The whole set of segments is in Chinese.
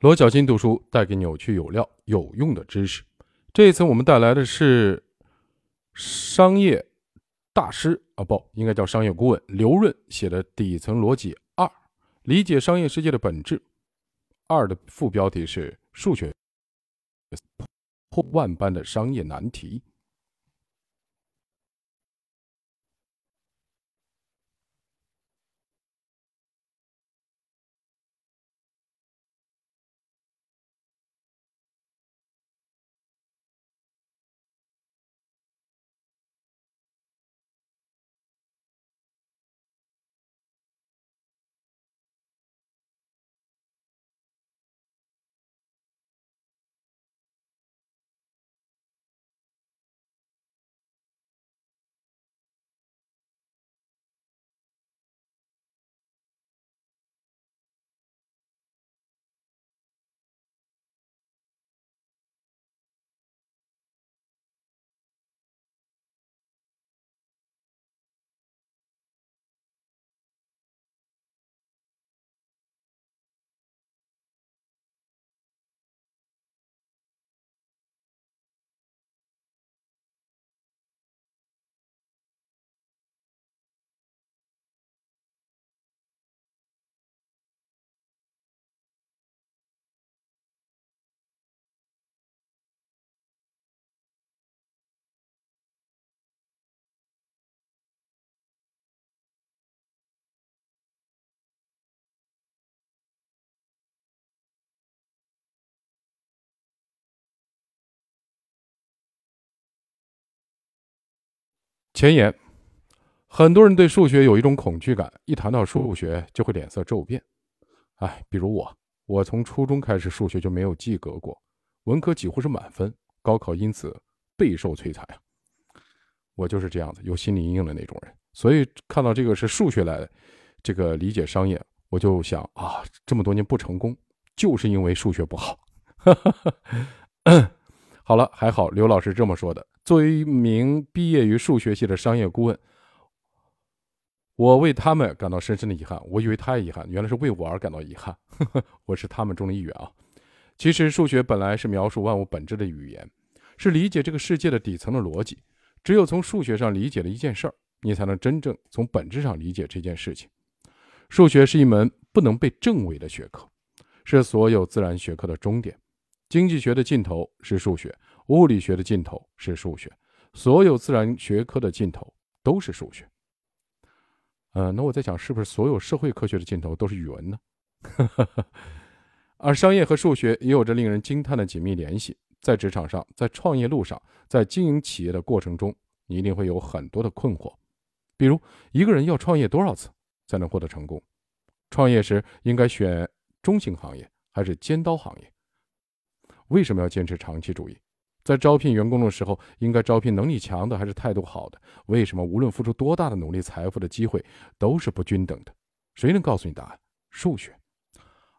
罗小新读书带给你有趣、有料、有用的知识。这一次我们带来的是商业大师啊，不应该叫商业顾问刘润写的《底层逻辑二：理解商业世界的本质》。二的副标题是“数学破万般的商业难题”。前言：很多人对数学有一种恐惧感，一谈到数学就会脸色骤变。哎，比如我，我从初中开始数学就没有及格过，文科几乎是满分，高考因此备受摧残啊！我就是这样子，有心理阴影的那种人。所以看到这个是数学来的，这个理解商业，我就想啊，这么多年不成功，就是因为数学不好。好了，还好刘老师这么说的。作为一名毕业于数学系的商业顾问，我为他们感到深深的遗憾。我以为他也遗憾，原来是为我而感到遗憾。呵 呵我是他们中的一员啊。其实数学本来是描述万物本质的语言，是理解这个世界的底层的逻辑。只有从数学上理解了一件事儿，你才能真正从本质上理解这件事情。数学是一门不能被证伪的学科，是所有自然学科的终点。经济学的尽头是数学。物理学的尽头是数学，所有自然学科的尽头都是数学。呃，那我在想，是不是所有社会科学的尽头都是语文呢？而商业和数学也有着令人惊叹的紧密联系。在职场上，在创业路上，在经营企业的过程中，你一定会有很多的困惑，比如一个人要创业多少次才能获得成功？创业时应该选中型行业还是尖刀行业？为什么要坚持长期主义？在招聘员工的时候，应该招聘能力强的还是态度好的？为什么无论付出多大的努力，财富的机会都是不均等的？谁能告诉你答案？数学。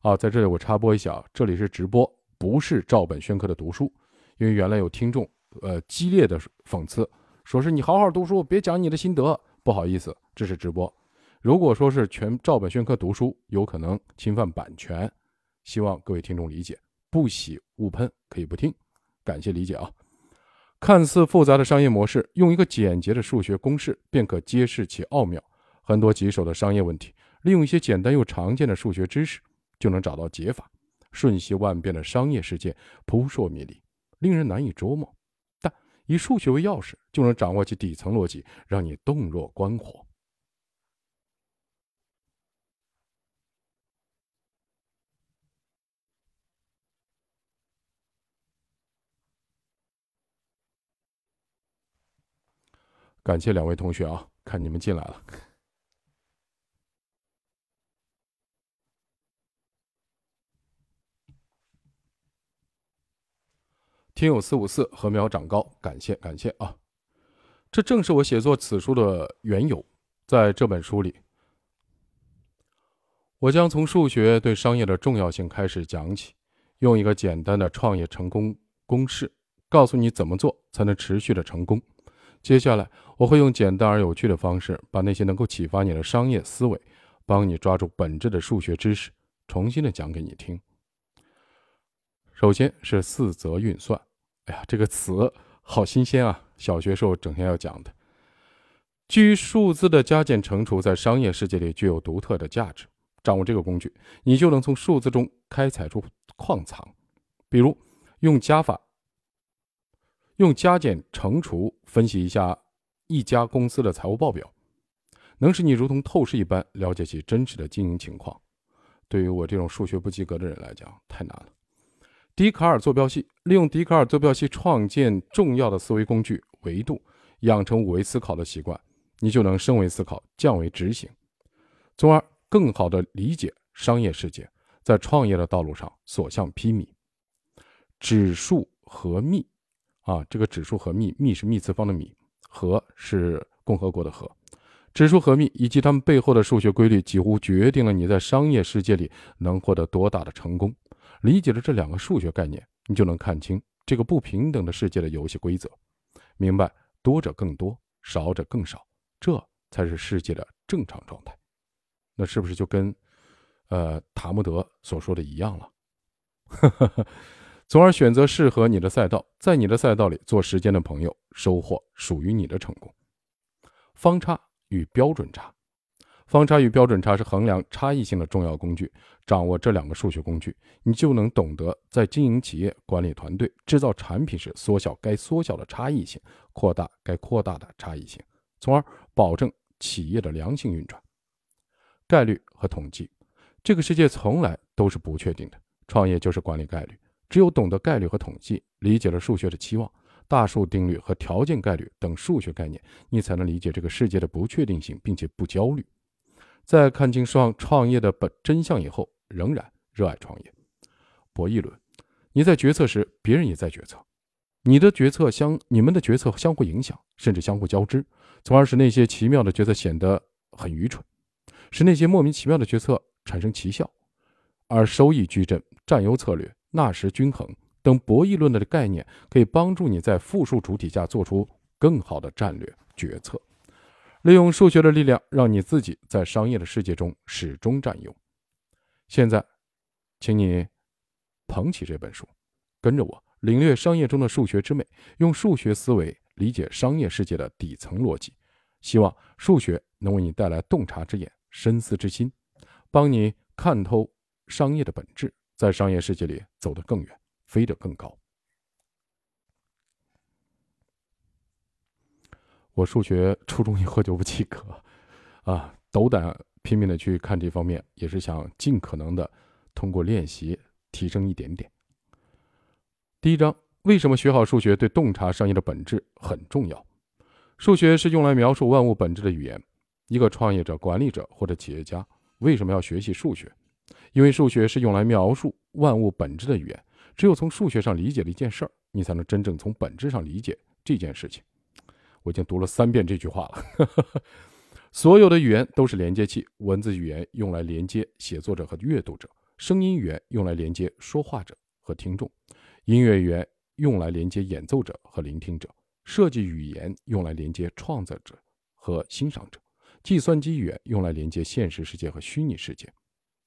啊，在这里我插播一下，这里是直播，不是照本宣科的读书。因为原来有听众呃激烈的讽刺，说是你好好读书，别讲你的心得。不好意思，这是直播。如果说是全照本宣科读书，有可能侵犯版权，希望各位听众理解。不喜勿喷，可以不听。感谢理解啊！看似复杂的商业模式，用一个简洁的数学公式便可揭示其奥妙。很多棘手的商业问题，利用一些简单又常见的数学知识，就能找到解法。瞬息万变的商业世界扑朔迷离，令人难以捉摸。但以数学为钥匙，就能掌握其底层逻辑，让你洞若观火。感谢两位同学啊，看你们进来了。听友四五四禾苗长高，感谢感谢啊！这正是我写作此书的缘由。在这本书里，我将从数学对商业的重要性开始讲起，用一个简单的创业成功公式，告诉你怎么做才能持续的成功。接下来，我会用简单而有趣的方式，把那些能够启发你的商业思维，帮你抓住本质的数学知识，重新的讲给你听。首先是四则运算。哎呀，这个词好新鲜啊！小学时候整天要讲的。基于数字的加减乘除，在商业世界里具有独特的价值。掌握这个工具，你就能从数字中开采出矿藏。比如，用加法、用加减乘除分析一下一家公司的财务报表，能使你如同透视一般了解其真实的经营情况。对于我这种数学不及格的人来讲，太难了。笛卡尔坐标系，利用笛卡尔坐标系创建重要的思维工具维度，养成五维思考的习惯，你就能升维思考，降维执行，从而更好地理解商业世界，在创业的道路上所向披靡。指数和幂，啊，这个指数和幂，幂是幂次方的幂，和是共和国的和。指数和幂以及它们背后的数学规律，几乎决定了你在商业世界里能获得多大的成功。理解了这两个数学概念，你就能看清这个不平等的世界的游戏规则，明白多者更多，少者更少，这才是世界的正常状态。那是不是就跟，呃，塔木德所说的一样了？从而选择适合你的赛道，在你的赛道里做时间的朋友，收获属于你的成功。方差与标准差。方差与标准差是衡量差异性的重要工具。掌握这两个数学工具，你就能懂得在经营企业、管理团队、制造产品时，缩小该缩小的差异性，扩大该扩大的差异性，从而保证企业的良性运转。概率和统计，这个世界从来都是不确定的。创业就是管理概率。只有懂得概率和统计，理解了数学的期望、大数定律和条件概率等数学概念，你才能理解这个世界的不确定性，并且不焦虑。在看清创创业的本真相以后，仍然热爱创业。博弈论，你在决策时，别人也在决策，你的决策相你们的决策相互影响，甚至相互交织，从而使那些奇妙的决策显得很愚蠢，使那些莫名其妙的决策产生奇效。而收益矩阵、占优策略、纳什均衡等博弈论的概念，可以帮助你在复数主体下做出更好的战略决策。利用数学的力量，让你自己在商业的世界中始终占优。现在，请你捧起这本书，跟着我领略商业中的数学之美，用数学思维理解商业世界的底层逻辑。希望数学能为你带来洞察之眼、深思之心，帮你看透商业的本质，在商业世界里走得更远，飞得更高。我数学初中以后就不及格，啊，斗胆拼命的去看这方面，也是想尽可能的通过练习提升一点点。第一章，为什么学好数学对洞察商业的本质很重要？数学是用来描述万物本质的语言。一个创业者、管理者或者企业家为什么要学习数学？因为数学是用来描述万物本质的语言。只有从数学上理解了一件事儿，你才能真正从本质上理解这件事情。我已经读了三遍这句话了。所有的语言都是连接器，文字语言用来连接写作者和阅读者，声音语言用来连接说话者和听众，音乐语言用来连接演奏者和聆听者，设计语言用来连接创造者和欣赏者，计算机语言用来连接现实世界和虚拟世界。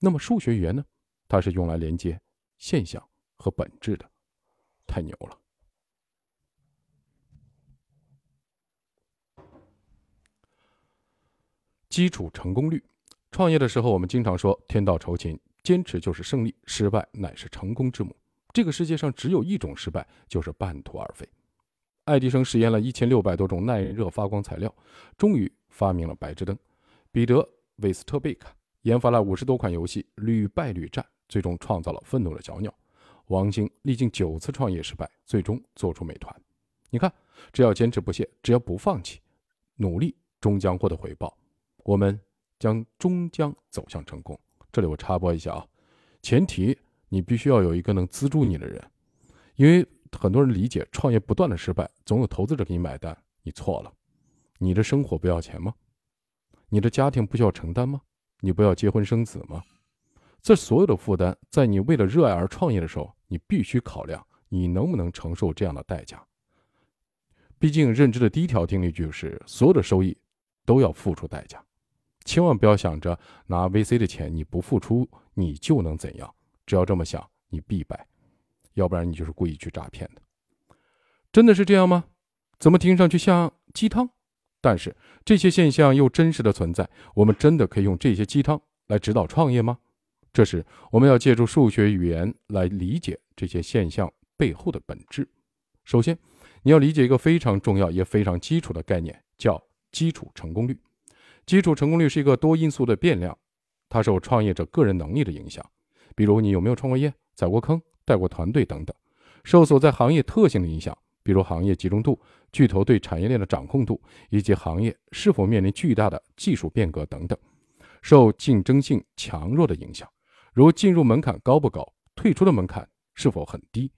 那么数学语言呢？它是用来连接现象和本质的。太牛了！基础成功率，创业的时候，我们经常说“天道酬勤，坚持就是胜利，失败乃是成功之母”。这个世界上只有一种失败，就是半途而废。爱迪生实验了一千六百多种耐热发光材料，终于发明了白炽灯。彼得·韦斯特贝克研发了五十多款游戏，屡败屡战，最终创造了愤怒的小鸟。王兴历经九次创业失败，最终做出美团。你看，只要坚持不懈，只要不放弃，努力终将获得回报。我们将终将走向成功。这里我插播一下啊，前提你必须要有一个能资助你的人，因为很多人理解创业不断的失败，总有投资者给你买单。你错了，你的生活不要钱吗？你的家庭不需要承担吗？你不要结婚生子吗？这所有的负担，在你为了热爱而创业的时候，你必须考量你能不能承受这样的代价。毕竟认知的第一条定律就是所有的收益都要付出代价。千万不要想着拿 VC 的钱，你不付出你就能怎样？只要这么想，你必败。要不然你就是故意去诈骗的。真的是这样吗？怎么听上去像鸡汤？但是这些现象又真实的存在，我们真的可以用这些鸡汤来指导创业吗？这时我们要借助数学语言来理解这些现象背后的本质。首先，你要理解一个非常重要也非常基础的概念，叫基础成功率。基础成功率是一个多因素的变量，它受创业者个人能力的影响，比如你有没有创过业、踩过坑、带过团队等等；受所在行业特性的影响，比如行业集中度、巨头对产业链的掌控度，以及行业是否面临巨大的技术变革等等；受竞争性强弱的影响，如进入门槛高不高，退出的门槛是否很低，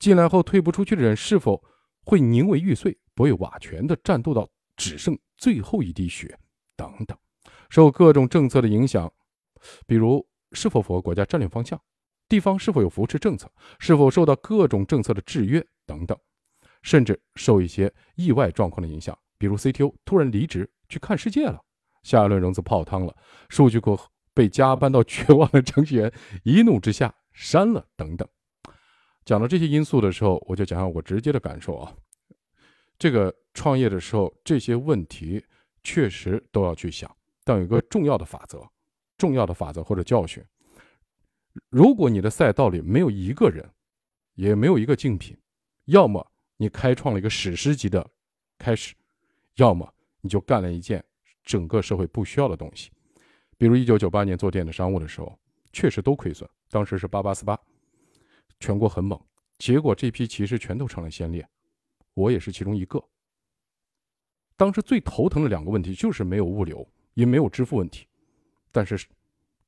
进来后退不出去的人是否会宁为玉碎不为瓦全的战斗到只剩最后一滴血。等等，受各种政策的影响，比如是否符合国家战略方向，地方是否有扶持政策，是否受到各种政策的制约等等，甚至受一些意外状况的影响，比如 CTO 突然离职去看世界了，下一轮融资泡汤了，数据库被加班到绝望的程序员一怒之下删了等等。讲到这些因素的时候，我就讲讲我直接的感受啊，这个创业的时候这些问题。确实都要去想，但有一个重要的法则，重要的法则或者教训：如果你的赛道里没有一个人，也没有一个竞品，要么你开创了一个史诗级的开始，要么你就干了一件整个社会不需要的东西。比如一九九八年做电子商务的时候，确实都亏损，当时是八八四八，全国很猛，结果这批骑士全都成了先烈，我也是其中一个。当时最头疼的两个问题就是没有物流，也没有支付问题。但是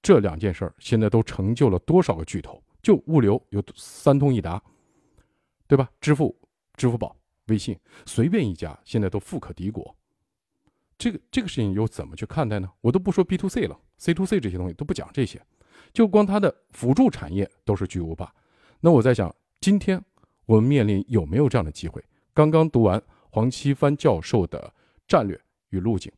这两件事儿现在都成就了多少个巨头？就物流有三通一达，对吧？支付、支付宝、微信，随便一家现在都富可敌国。这个这个事情又怎么去看待呢？我都不说 B to C 了，C to C 这些东西都不讲这些，就光它的辅助产业都是巨无霸。那我在想，今天我们面临有没有这样的机会？刚刚读完黄奇帆教授的。战略与路径，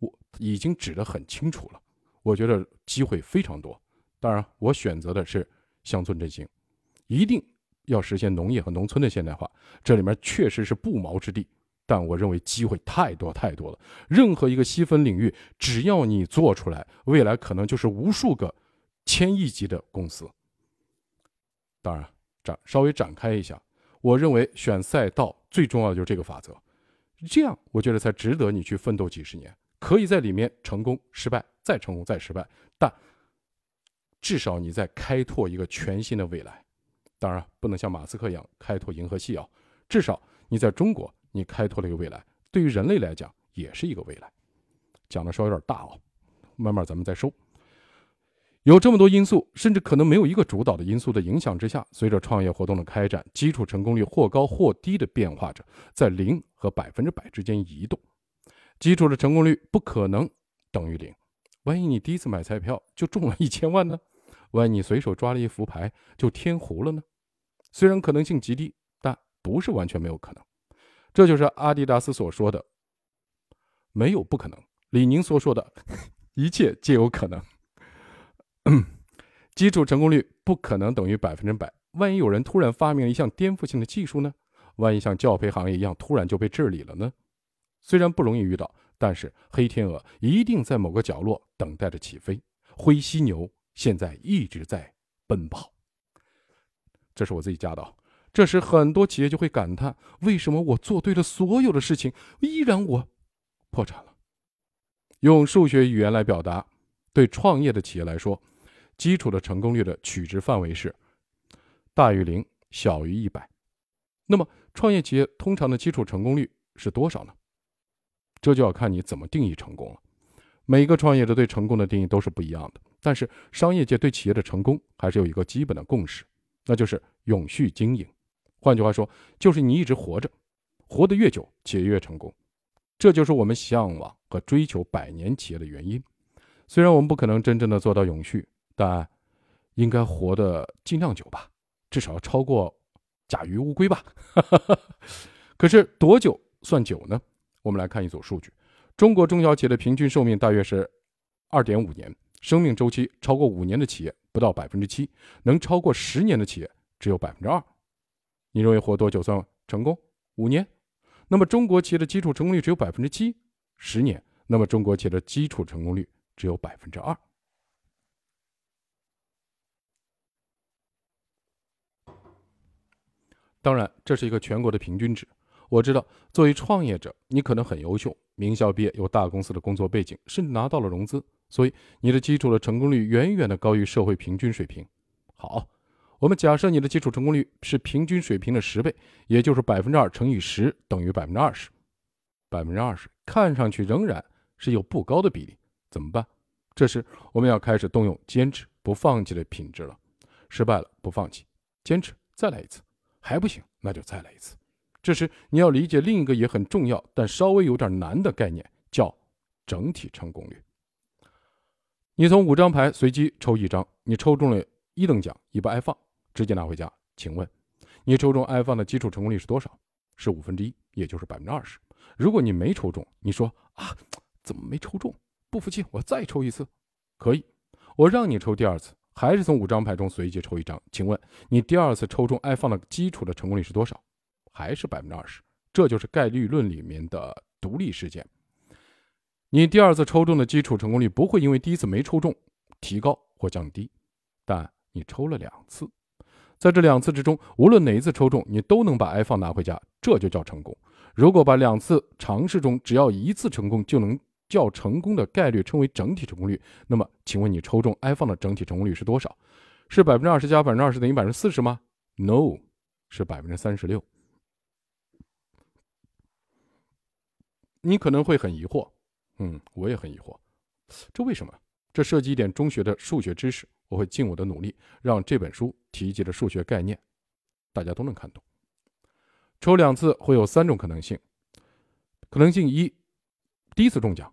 我已经指得很清楚了。我觉得机会非常多。当然，我选择的是乡村振兴，一定要实现农业和农村的现代化。这里面确实是不毛之地，但我认为机会太多太多了。任何一个细分领域，只要你做出来，未来可能就是无数个千亿级的公司。当然，展稍微展开一下，我认为选赛道最重要的就是这个法则。这样，我觉得才值得你去奋斗几十年，可以在里面成功、失败，再成功、再失败，但至少你在开拓一个全新的未来。当然，不能像马斯克一样开拓银河系啊，至少你在中国，你开拓了一个未来，对于人类来讲也是一个未来。讲的稍微有点大哦，慢慢咱们再收。有这么多因素，甚至可能没有一个主导的因素的影响之下，随着创业活动的开展，基础成功率或高或低的变化着，在零和百分之百之间移动。基础的成功率不可能等于零。万一你第一次买彩票就中了一千万呢？万一你随手抓了一副牌就天胡了呢？虽然可能性极低，但不是完全没有可能。这就是阿迪达斯所说的“没有不可能”，李宁所说的“一切皆有可能”。基础成功率不可能等于百分之百。万一有人突然发明了一项颠覆性的技术呢？万一像教培行业一样突然就被治理了呢？虽然不容易遇到，但是黑天鹅一定在某个角落等待着起飞。灰犀牛现在一直在奔跑。这是我自己加的。这时很多企业就会感叹：为什么我做对了所有的事情，依然我破产了？用数学语言来表达，对创业的企业来说。基础的成功率的取值范围是大于零，小于一百。那么，创业企业通常的基础成功率是多少呢？这就要看你怎么定义成功了。每一个创业者对成功的定义都是不一样的。但是，商业界对企业的成功还是有一个基本的共识，那就是永续经营。换句话说，就是你一直活着，活得越久，企业越成功。这就是我们向往和追求百年企业的原因。虽然我们不可能真正的做到永续。但应该活得尽量久吧，至少要超过甲鱼乌龟吧。可是多久算久呢？我们来看一组数据：中国中小企业的平均寿命大约是二点五年，生命周期超过五年的企业不到百分之七，能超过十年的企业只有百分之二。你认为活多久算成功？五年？那么中国企业的基础成功率只有百分之七，十年？那么中国企业的基础成功率只有百分之二。当然，这是一个全国的平均值。我知道，作为创业者，你可能很优秀，名校毕业，有大公司的工作背景，甚至拿到了融资，所以你的基础的成功率远远的高于社会平均水平。好。我们假设你的基础成功率是平均水平的十倍，也就是百分之二乘以十等于百分之二十。百分之二十看上去仍然是有不高的比例，怎么办？这时我们要开始动用坚持不放弃的品质了。失败了不放弃，坚持再来一次，还不行那就再来一次。这时你要理解另一个也很重要但稍微有点难的概念，叫整体成功率。你从五张牌随机抽一张，你抽中了一等奖，一把 iPhone。直接拿回家，请问，你抽中 iPhone 的基础成功率是多少？是五分之一，也就是百分之二十。如果你没抽中，你说啊，怎么没抽中？不服气，我再抽一次，可以，我让你抽第二次，还是从五张牌中随机抽一张。请问你第二次抽中 iPhone 的基础的成功率是多少？还是百分之二十。这就是概率论里面的独立事件。你第二次抽中的基础成功率不会因为第一次没抽中提高或降低，但你抽了两次。在这两次之中，无论哪一次抽中，你都能把 iPhone 拿回家，这就叫成功。如果把两次尝试中只要一次成功就能叫成功的概率称为整体成功率，那么，请问你抽中 iPhone 的整体成功率是多少？是百分之二十加百分之二十等于百分之四十吗？No，是百分之三十六。你可能会很疑惑，嗯，我也很疑惑，这为什么？这涉及一点中学的数学知识。我会尽我的努力，让这本书提及的数学概念，大家都能看懂。抽两次会有三种可能性：可能性一，第一次中奖；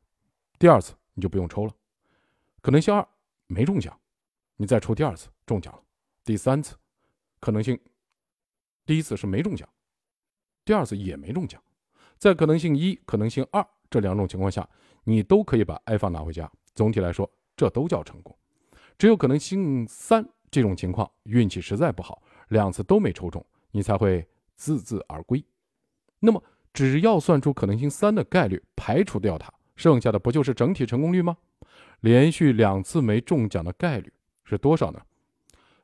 第二次你就不用抽了；可能性二，没中奖，你再抽第二次中奖了；第三次可能性，第一次是没中奖，第二次也没中奖。在可能性一、可能性二这两种情况下，你都可以把 iPhone 拿回家。总体来说，这都叫成功。只有可能性三这种情况，运气实在不好，两次都没抽中，你才会自字而归。那么，只要算出可能性三的概率，排除掉它，剩下的不就是整体成功率吗？连续两次没中奖的概率是多少呢？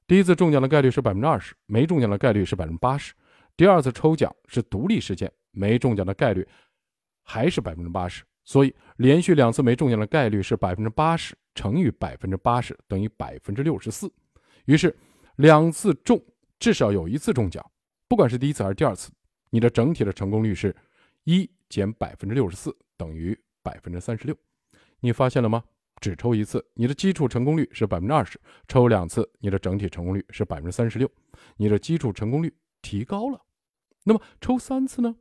第一次中奖的概率是百分之二十，没中奖的概率是百分之八十。第二次抽奖是独立事件，没中奖的概率还是百分之八十。所以，连续两次没中奖的概率是百分之八十乘以百分之八十等于百分之六十四。于是，两次中至少有一次中奖，不管是第一次还是第二次，你的整体的成功率是一减百分之六十四等于百分之三十六。你发现了吗？只抽一次，你的基础成功率是百分之二十；抽两次，你的整体成功率是百分之三十六。你的基础成功率提高了。那么，抽三次呢？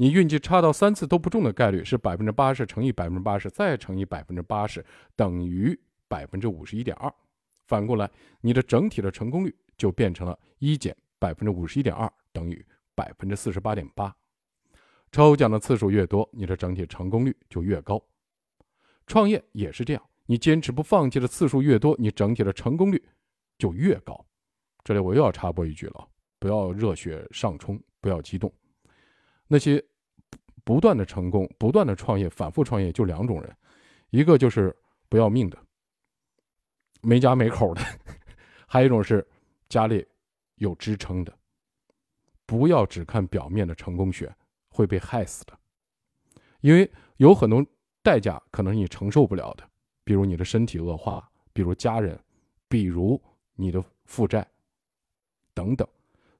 你运气差到三次都不中的概率是百分之八十乘以百分之八十再乘以百分之八十等于百分之五十一点二。反过来，你的整体的成功率就变成了一减百分之五十一点二等于百分之四十八点八。抽奖的次数越多，你的整体成功率就越高。创业也是这样，你坚持不放弃的次数越多，你整体的成功率就越高。这里我又要插播一句了，不要热血上冲，不要激动。那些不断的成功、不断的创业、反复创业，就两种人，一个就是不要命的、没家没口的，还有一种是家里有支撑的。不要只看表面的成功学，会被害死的。因为有很多代价可能你承受不了的，比如你的身体恶化，比如家人，比如你的负债等等，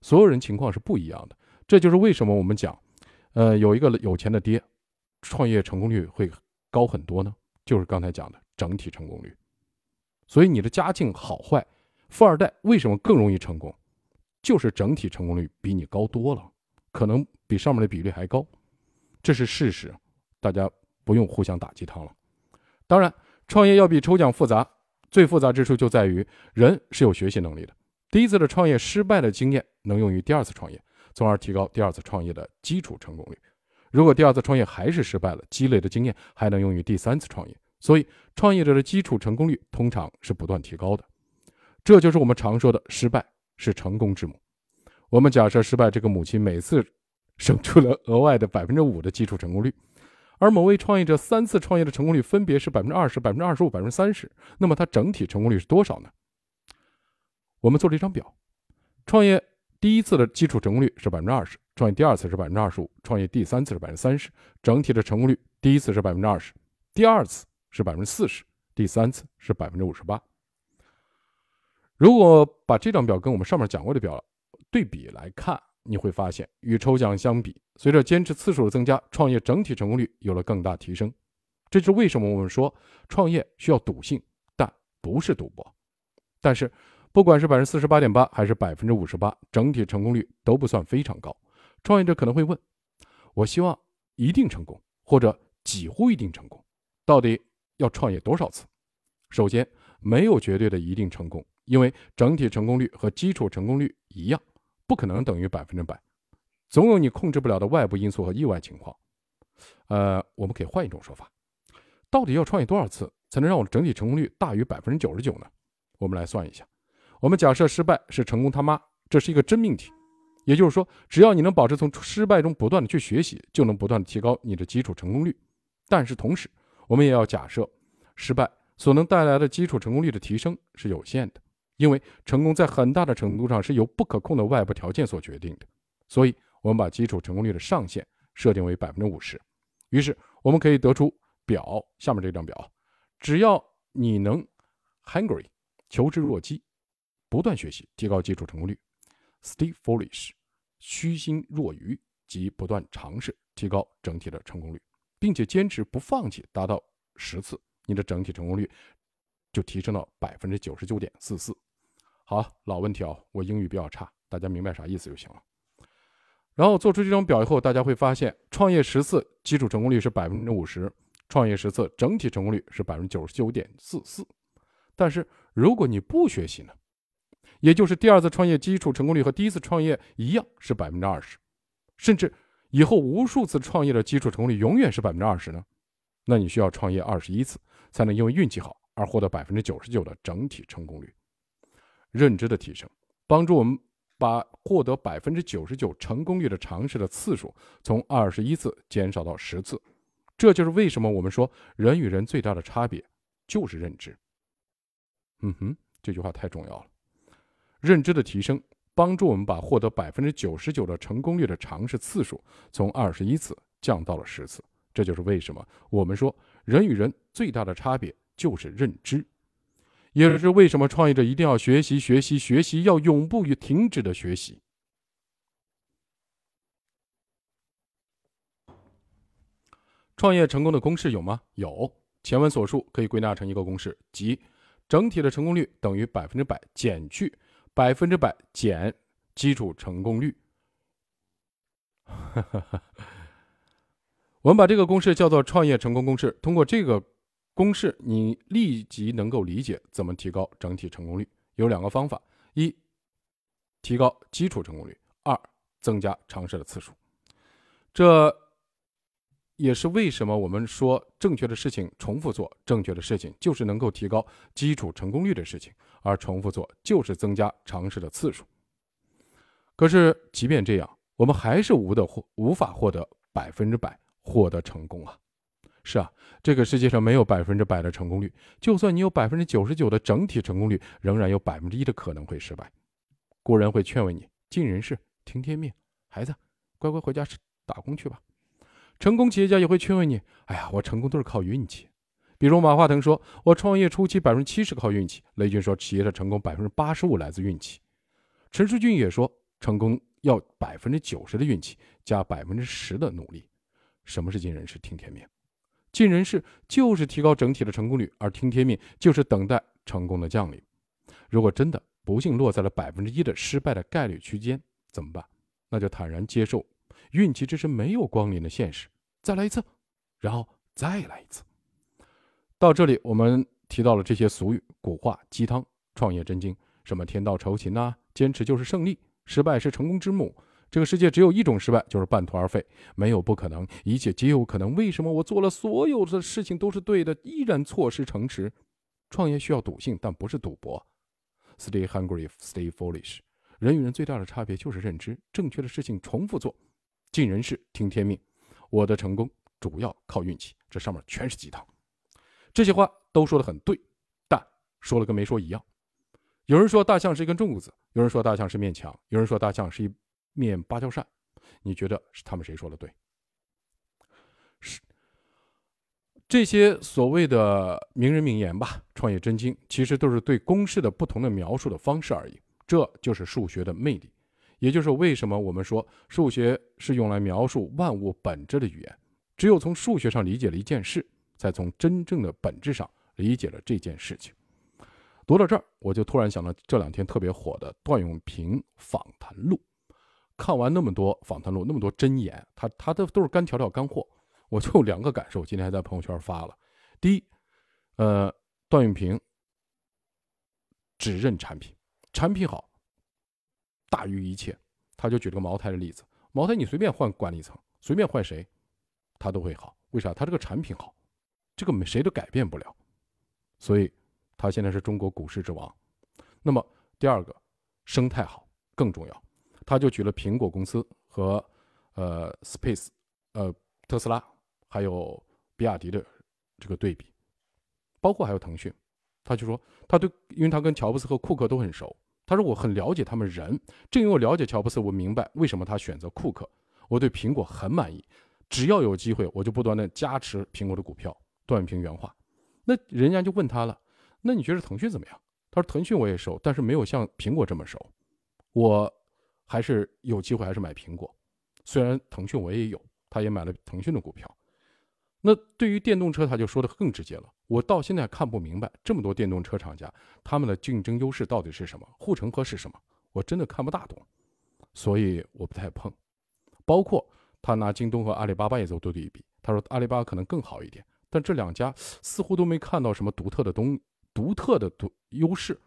所有人情况是不一样的。这就是为什么我们讲。呃，有一个有钱的爹，创业成功率会高很多呢。就是刚才讲的整体成功率。所以你的家境好坏，富二代为什么更容易成功？就是整体成功率比你高多了，可能比上面的比例还高，这是事实。大家不用互相打鸡汤了。当然，创业要比抽奖复杂，最复杂之处就在于人是有学习能力的。第一次的创业失败的经验能用于第二次创业。从而提高第二次创业的基础成功率。如果第二次创业还是失败了，积累的经验还能用于第三次创业。所以，创业者的基础成功率通常是不断提高的。这就是我们常说的“失败是成功之母”。我们假设失败这个母亲每次省出了额外的百分之五的基础成功率，而某位创业者三次创业的成功率分别是百分之二十、百分之二十五、百分之三十，那么他整体成功率是多少呢？我们做了一张表，创业第一次的基础成功率是百分之二十，创业第二次是百分之二十五，创业第三次是百分之三十，整体的成功率第一次是百分之二十，第二次是百分之四十，第三次是百分之五十八。如果把这张表跟我们上面讲过的表。对比来看，你会发现与抽奖相比，随着坚持次数的增加，创业整体成功率有了更大提升。这就是为什么我们说创业需要赌性，但不是赌博。但是，不管是百分之四十八点八还是百分之五十八，整体成功率都不算非常高。创业者可能会问：我希望一定成功，或者几乎一定成功，到底要创业多少次？首先，没有绝对的一定成功，因为整体成功率和基础成功率一样。不可能等于百分之百，总有你控制不了的外部因素和意外情况。呃，我们可以换一种说法，到底要创业多少次才能让我整体成功率大于百分之九十九呢？我们来算一下。我们假设失败是成功他妈，这是一个真命题。也就是说，只要你能保持从失败中不断的去学习，就能不断的提高你的基础成功率。但是同时，我们也要假设，失败所能带来的基础成功率的提升是有限的。因为成功在很大的程度上是由不可控的外部条件所决定的，所以我们把基础成功率的上限设定为百分之五十。于是我们可以得出表下面这张表：只要你能 hungry 求知若饥，不断学习，提高基础成功率；stay foolish 虚心若愚，即不断尝试，提高整体的成功率，并且坚持不放弃，达到十次，你的整体成功率就提升到百分之九十九点四四。好，老问题哦，我英语比较差，大家明白啥意思就行了。然后做出这张表以后，大家会发现，创业十次基础成功率是百分之五十，创业十次整体成功率是百分之九十九点四四。但是如果你不学习呢，也就是第二次创业基础成功率和第一次创业一样是百分之二十，甚至以后无数次创业的基础成功率永远是百分之二十呢？那你需要创业二十一次才能因为运气好而获得百分之九十九的整体成功率。认知的提升，帮助我们把获得百分之九十九成功率的尝试的次数从二十一次减少到十次。这就是为什么我们说人与人最大的差别就是认知。嗯哼，这句话太重要了。认知的提升帮助我们把获得百分之九十九的成功率的尝试次数从二十一次降到了十次。这就是为什么我们说人与人最大的差别就是认知。也是为什么创业者一定要学习、学习、学习，要永不与停止的学习。创业成功的公式有吗？有。前文所述可以归纳成一个公式，即整体的成功率等于百分之百减去百分之百减基础成功率。我们把这个公式叫做创业成功公式。通过这个。公式，你立即能够理解怎么提高整体成功率。有两个方法：一，提高基础成功率；二，增加尝试的次数。这也是为什么我们说正确的事情重复做，正确的事情就是能够提高基础成功率的事情，而重复做就是增加尝试的次数。可是，即便这样，我们还是无的获无法获得百分之百获得成功啊。是啊，这个世界上没有百分之百的成功率。就算你有百分之九十九的整体成功率，仍然有百分之一的可能会失败。古人会劝慰你：尽人事，听天命。孩子，乖乖回家打工去吧。成功企业家也会劝慰你：哎呀，我成功都是靠运气。比如马化腾说：“我创业初期百分之七十靠运气。”雷军说：“企业的成功百分之八十五来自运气。”陈树俊也说：“成功要百分之九十的运气加百分之十的努力。”什么是尽人事，听天命？尽人事就是提高整体的成功率，而听天命就是等待成功的降临。如果真的不幸落在了百分之一的失败的概率区间，怎么办？那就坦然接受运气这是没有光临的现实，再来一次，然后再来一次。到这里，我们提到了这些俗语、古话、鸡汤、创业真经，什么天道酬勤呐，坚持就是胜利，失败是成功之母。这个世界只有一种失败，就是半途而废。没有不可能，一切皆有可能。为什么我做了所有的事情都是对的，依然错失城池？创业需要赌性，但不是赌博。Stay hungry, stay foolish。人与人最大的差别就是认知，正确的事情重复做，尽人事听天命。我的成功主要靠运气，这上面全是鸡汤。这些话都说的很对，但说了跟没说一样。有人说大象是一根柱子，有人说大象是面墙，有人说大象是一面芭蕉扇。你觉得是他们谁说的对？是这些所谓的名人名言吧，创业真经，其实都是对公式的不同的描述的方式而已。这就是数学的魅力，也就是为什么我们说数学是用来描述万物本质的语言。只有从数学上理解了一件事，才从真正的本质上理解了这件事情。读到这儿，我就突然想到这两天特别火的段永平访谈录。看完那么多访谈录，那么多真言，他他的都是干条条干货。我就两个感受，今天还在朋友圈发了。第一，呃，段永平只认产品，产品好大于一切。他就举了个茅台的例子，茅台你随便换管理层，随便换谁，他都会好。为啥？他这个产品好，这个谁都改变不了。所以，他现在是中国股市之王。那么第二个，生态好更重要。他就举了苹果公司和，呃，Space，呃，特斯拉，还有比亚迪的这个对比，包括还有腾讯，他就说他对，因为他跟乔布斯和库克都很熟，他说我很了解他们人，正因为我了解乔布斯，我明白为什么他选择库克，我对苹果很满意，只要有机会我就不断的加持苹果的股票。段永平原话，那人家就问他了，那你觉得腾讯怎么样？他说腾讯我也熟，但是没有像苹果这么熟，我。还是有机会，还是买苹果。虽然腾讯我也有，他也买了腾讯的股票。那对于电动车，他就说的更直接了。我到现在看不明白，这么多电动车厂家，他们的竞争优势到底是什么？护城河是什么？我真的看不大懂，所以我不太碰。包括他拿京东和阿里巴巴也做对比，他说阿里巴巴可能更好一点，但这两家似乎都没看到什么独特的东独特的独优势。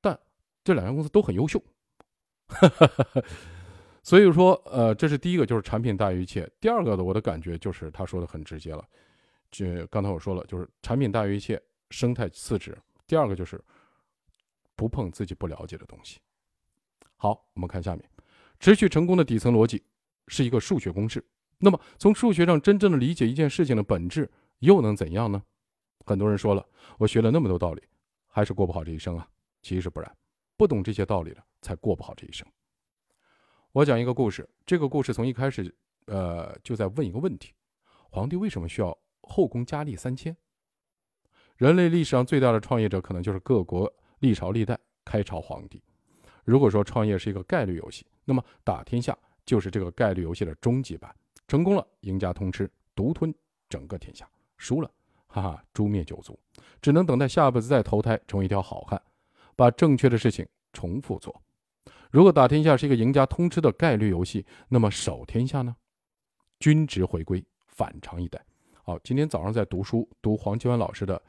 但这两家公司都很优秀。所以说，呃，这是第一个，就是产品大于一切。第二个的，我的感觉就是他说的很直接了，就刚才我说了，就是产品大于一切，生态次之。第二个就是不碰自己不了解的东西。好，我们看下面，持续成功的底层逻辑是一个数学公式。那么，从数学上真正的理解一件事情的本质，又能怎样呢？很多人说了，我学了那么多道理，还是过不好这一生啊。其实不然。不懂这些道理的，才过不好这一生。我讲一个故事，这个故事从一开始，呃，就在问一个问题：皇帝为什么需要后宫佳丽三千？人类历史上最大的创业者，可能就是各国历朝历代开朝皇帝。如果说创业是一个概率游戏，那么打天下就是这个概率游戏的终极版。成功了，赢家通吃，独吞整个天下；输了，哈哈，诛灭九族，只能等待下辈子再投胎，成为一条好汉。把正确的事情重复做。如果打天下是一个赢家通吃的概率游戏，那么守天下呢？均值回归，反常一代。好，今天早上在读书，读黄奇帆老师的《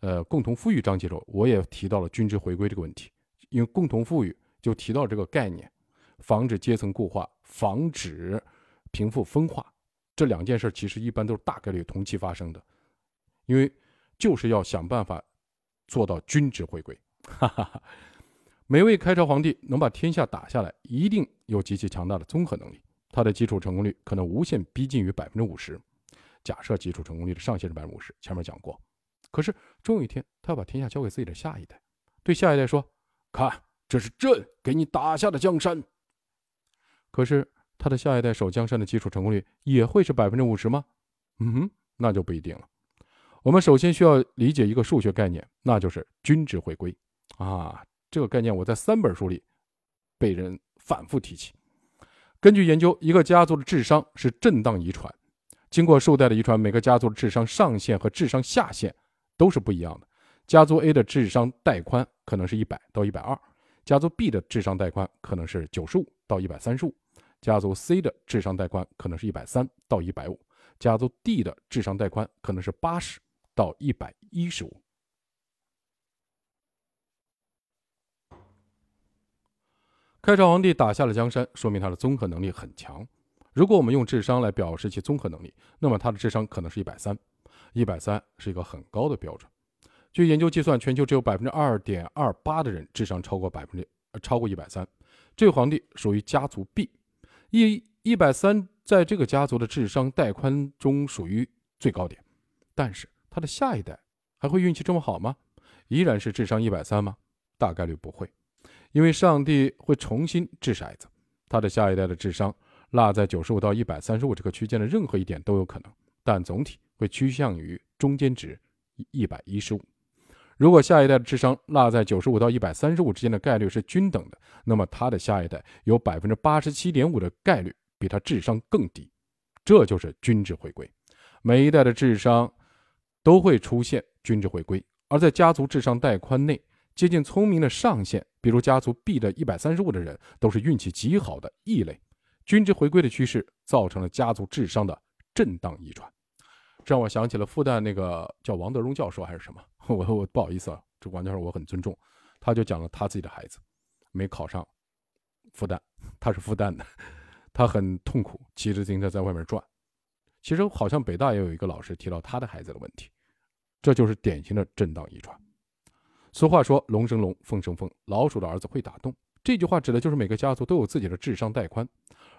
呃共同富裕》章节中，我也提到了均值回归这个问题。因为共同富裕就提到这个概念，防止阶层固化，防止贫富分化，这两件事其实一般都是大概率同期发生的。因为就是要想办法做到均值回归。哈哈哈，每位开朝皇帝能把天下打下来，一定有极其强大的综合能力。他的基础成功率可能无限逼近于百分之五十。假设基础成功率的上限是百分之五十，前面讲过。可是终有一天，他要把天下交给自己的下一代，对下一代说：“看，这是朕给你打下的江山。”可是他的下一代守江山的基础成功率也会是百分之五十吗？嗯哼，那就不一定了。我们首先需要理解一个数学概念，那就是均值回归。啊，这个概念我在三本书里被人反复提起。根据研究，一个家族的智商是震荡遗传，经过数代的遗传，每个家族的智商上限和智商下限都是不一样的。家族 A 的智商带宽可能是一百到一百二，家族 B 的智商带宽可能是九十五到一百三十五，家族 C 的智商带宽可能是一百三到一百五，家族 D 的智商带宽可能是八十到一百一十五。开朝皇帝打下了江山，说明他的综合能力很强。如果我们用智商来表示其综合能力，那么他的智商可能是一百三，一百三是一个很高的标准。据研究计算，全球只有百分之二点二八的人智商超过百分之超过一百三，这个皇帝属于家族 B，一一百三在这个家族的智商带宽中属于最高点，但是他的下一代还会运气这么好吗？依然是智商一百三吗？大概率不会，因为上帝会重新掷骰子，他的下一代的智商落在九十五到一百三十五这个区间的任何一点都有可能，但总体会趋向于中间值一百一十五。如果下一代的智商落在九十五到一百三十五之间的概率是均等的，那么他的下一代有百分之八十七点五的概率比他智商更低，这就是均值回归。每一代的智商都会出现均值回归，而在家族智商带宽内接近聪明的上限，比如家族 B 的一百三十五的人，都是运气极好的异类。均值回归的趋势造成了家族智商的震荡遗传。这让我想起了复旦那个叫王德荣教授还是什么，我我不好意思啊，这王教授我很尊重，他就讲了他自己的孩子没考上复旦，他是复旦的，他很痛苦，骑着自行车在外面转。其实好像北大也有一个老师提到他的孩子的问题，这就是典型的震荡遗传。俗话说龙生龙，凤生凤，老鼠的儿子会打洞，这句话指的就是每个家族都有自己的智商带宽，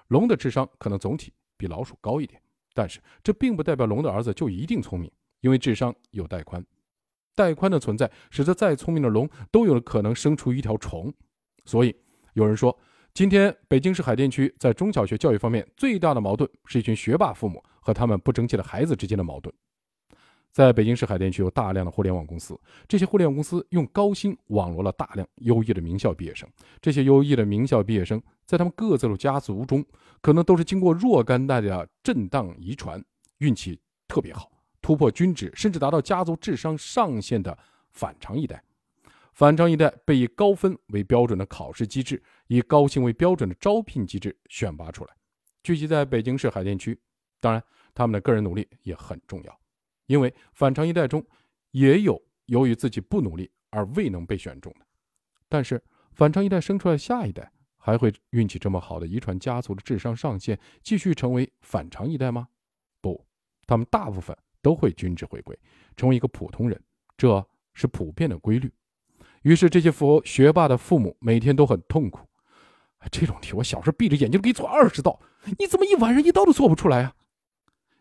龙的智商可能总体比老鼠高一点。但是这并不代表龙的儿子就一定聪明，因为智商有带宽，带宽的存在使得再聪明的龙都有可能生出一条虫。所以有人说，今天北京市海淀区在中小学教育方面最大的矛盾是一群学霸父母和他们不争气的孩子之间的矛盾。在北京市海淀区有大量的互联网公司，这些互联网公司用高薪网罗了大量优异的名校毕业生。这些优异的名校毕业生，在他们各自的家族中，可能都是经过若干代的震荡遗传，运气特别好，突破均值，甚至达到家族智商上限的反常一代。反常一代被以高分为标准的考试机制，以高薪为标准的招聘机制选拔出来，聚集在北京市海淀区。当然，他们的个人努力也很重要。因为反常一代中也有由于自己不努力而未能被选中的，但是反常一代生出来下一代还会运气这么好的遗传家族的智商上限继续成为反常一代吗？不，他们大部分都会均值回归，成为一个普通人，这是普遍的规律。于是这些佛学霸的父母每天都很痛苦。这种题我小时候闭着眼睛都可以做二十道，你怎么一晚上一道都做不出来啊？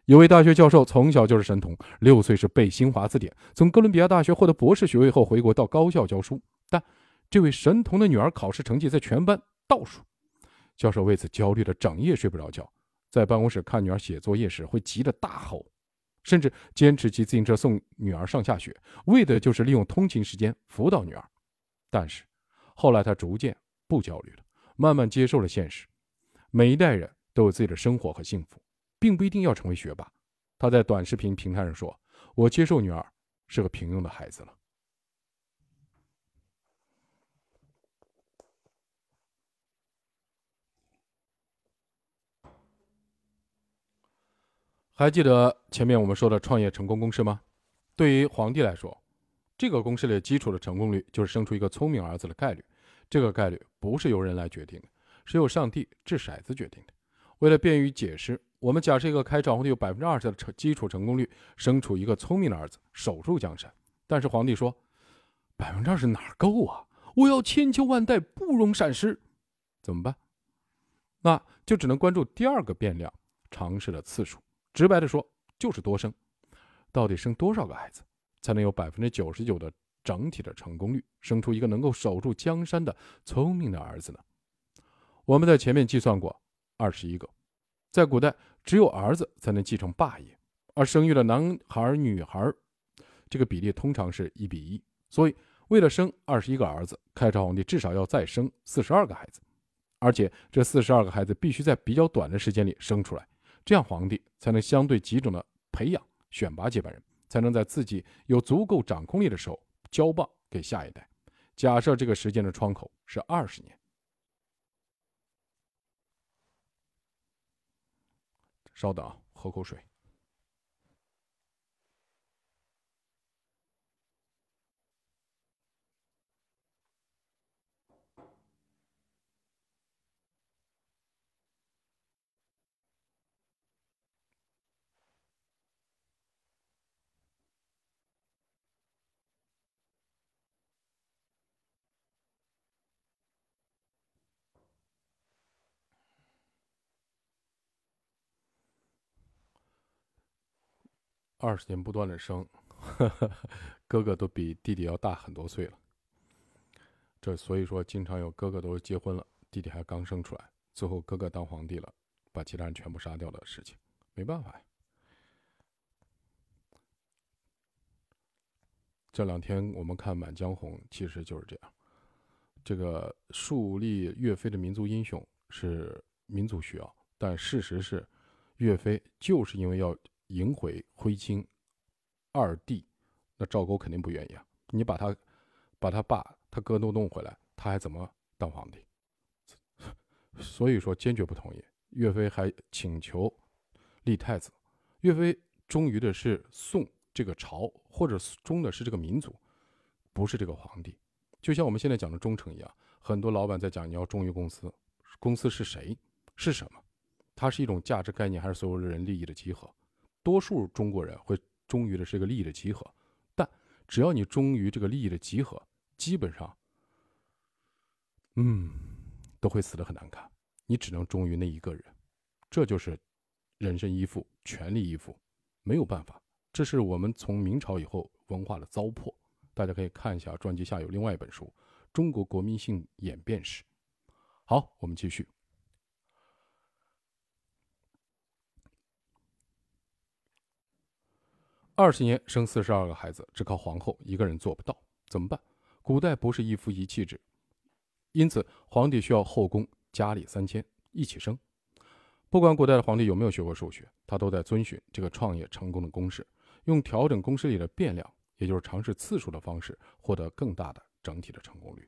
有位大学教授从小就是神童，六岁时背新华字典，从哥伦比亚大学获得博士学位后回国到高校教书。但这位神童的女儿考试成绩在全班倒数，教授为此焦虑的整夜睡不着觉，在办公室看女儿写作业时会急得大吼，甚至坚持骑自行车送女儿上下学，为的就是利用通勤时间辅导女儿。但是后来他逐渐不焦虑了，慢慢接受了现实，每一代人都有自己的生活和幸福。并不一定要成为学霸。他在短视频平台上说：“我接受女儿是个平庸的孩子了。”还记得前面我们说的创业成功公式吗？对于皇帝来说，这个公式的基础的成功率就是生出一个聪明儿子的概率。这个概率不是由人来决定的，是由上帝掷骰子决定的。为了便于解释。我们假设一个开朝皇帝有百分之二十的成基础成功率，生出一个聪明的儿子，守住江山。但是皇帝说，百分之二十哪够啊？我要千秋万代不容闪失，怎么办？那就只能关注第二个变量，尝试的次数。直白的说，就是多生。到底生多少个孩子，才能有百分之九十九的整体的成功率，生出一个能够守住江山的聪明的儿子呢？我们在前面计算过，二十一个。在古代，只有儿子才能继承霸业，而生育的男孩、女孩，这个比例通常是一比一。所以，为了生二十一个儿子，开朝皇帝至少要再生四十二个孩子，而且这四十二个孩子必须在比较短的时间里生出来，这样皇帝才能相对集中的培养、选拔接班人，才能在自己有足够掌控力的时候交棒给下一代。假设这个时间的窗口是二十年。稍等，喝口水。二十年不断的生，哥哥都比弟弟要大很多岁了。这所以说，经常有哥哥都结婚了，弟弟还刚生出来，最后哥哥当皇帝了，把其他人全部杀掉的事情，没办法呀。这两天我们看《满江红》，其实就是这样。这个树立岳飞的民族英雄是民族需要，但事实是，岳飞就是因为要迎回徽钦二帝，那赵构肯定不愿意啊。你把他，把他爸、他哥都弄回来，他还怎么当皇帝？所以说坚决不同意。岳飞还请求立太子。岳飞忠于的是宋。这个朝或者忠的是这个民族，不是这个皇帝。就像我们现在讲的忠诚一样，很多老板在讲你要忠于公司，公司是谁？是什么？它是一种价值概念，还是所有人利益的集合？多数中国人会忠于的是一个利益的集合，但只要你忠于这个利益的集合，基本上，嗯，都会死得很难看。你只能忠于那一个人，这就是人身依附、权力依附，没有办法。这是我们从明朝以后文化的糟粕，大家可以看一下专辑下有另外一本书《中国国民性演变史》。好，我们继续。二十年生四十二个孩子，只靠皇后一个人做不到，怎么办？古代不是一夫一妻制，因此皇帝需要后宫佳丽三千一起生。不管古代的皇帝有没有学过数学，他都在遵循这个创业成功的公式。用调整公式里的变量，也就是尝试次数的方式，获得更大的整体的成功率，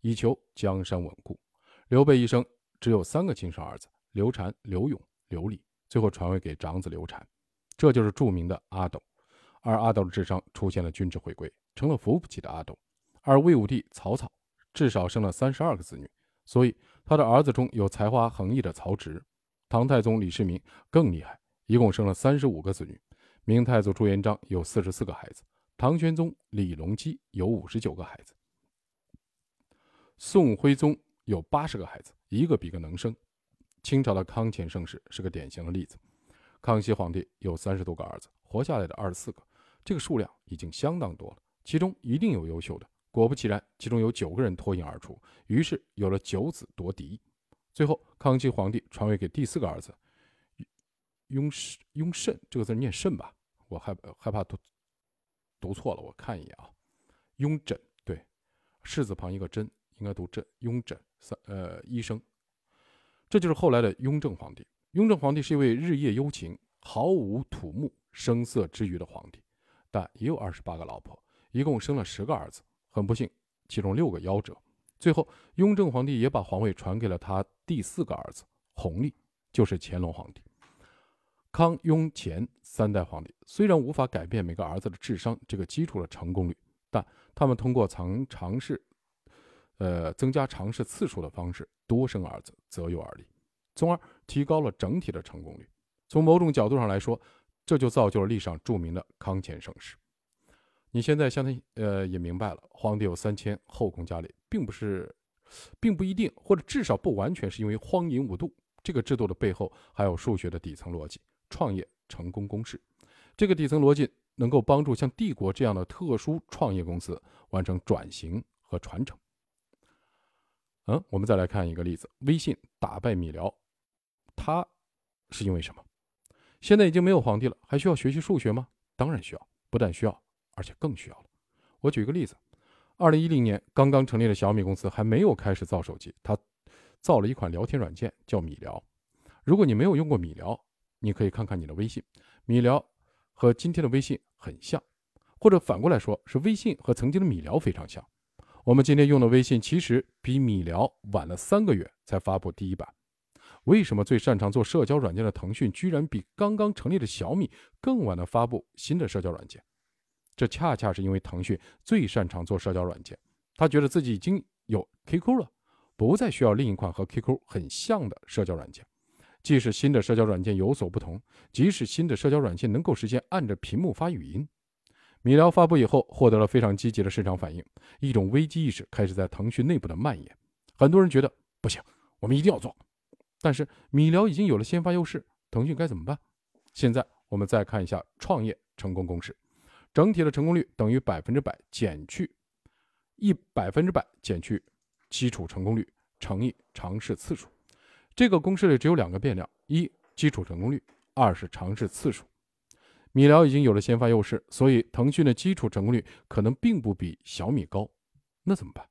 以求江山稳固。刘备一生只有三个亲生儿子：刘禅、刘永、刘礼，最后传位给长子刘禅，这就是著名的阿斗。而阿斗的智商出现了均值回归，成了扶不起的阿斗。而魏武帝曹操至少生了三十二个子女，所以他的儿子中有才华横溢的曹植。唐太宗李世民更厉害，一共生了三十五个子女。明太祖朱元璋有四十四个孩子，唐玄宗李隆基有五十九个孩子，宋徽宗有八十个孩子，一个比一个能生。清朝的康乾盛世是个典型的例子，康熙皇帝有三十多个儿子，活下来的二十四个，这个数量已经相当多了，其中一定有优秀的。果不其然，其中有九个人脱颖而出，于是有了九子夺嫡。最后，康熙皇帝传位给第四个儿子雍，雍慎这个字念慎吧。我害害怕读读错了，我看一眼啊。雍正对，士字旁一个真，应该读真。雍正三呃医生，这就是后来的雍正皇帝。雍正皇帝是一位日夜忧勤、毫无土木声色之余的皇帝，但也有二十八个老婆，一共生了十个儿子。很不幸，其中六个夭折。最后，雍正皇帝也把皇位传给了他第四个儿子弘历，就是乾隆皇帝。康雍乾三代皇帝虽然无法改变每个儿子的智商这个基础的成功率，但他们通过尝尝试，呃，增加尝试次数的方式，多生儿子，择优而立，从而提高了整体的成功率。从某种角度上来说，这就造就了历史上著名的康乾盛世。你现在相信呃也明白了，皇帝有三千，后宫佳丽，并不是，并不一定，或者至少不完全是因为荒淫无度。这个制度的背后还有数学的底层逻辑。创业成功公式，这个底层逻辑能够帮助像帝国这样的特殊创业公司完成转型和传承。嗯，我们再来看一个例子：微信打败米聊，它是因为什么？现在已经没有皇帝了，还需要学习数学吗？当然需要，不但需要，而且更需要了。我举一个例子：二零一零年刚刚成立的小米公司还没有开始造手机，它造了一款聊天软件叫米聊。如果你没有用过米聊，你可以看看你的微信，米聊和今天的微信很像，或者反过来说，是微信和曾经的米聊非常像。我们今天用的微信其实比米聊晚了三个月才发布第一版。为什么最擅长做社交软件的腾讯居然比刚刚成立的小米更晚的发布新的社交软件？这恰恰是因为腾讯最擅长做社交软件，他觉得自己已经有 QQ 了，不再需要另一款和 QQ 很像的社交软件。即使新的社交软件有所不同，即使新的社交软件能够实现按着屏幕发语音，米聊发布以后获得了非常积极的市场反应，一种危机意识开始在腾讯内部的蔓延。很多人觉得不行，我们一定要做。但是米聊已经有了先发优势，腾讯该怎么办？现在我们再看一下创业成功公式：整体的成功率等于百分之百减去一百分之百减去基础成功率乘以尝试次数。这个公式里只有两个变量：一基础成功率，二是尝试次数。米聊已经有了先发优势，所以腾讯的基础成功率可能并不比小米高。那怎么办？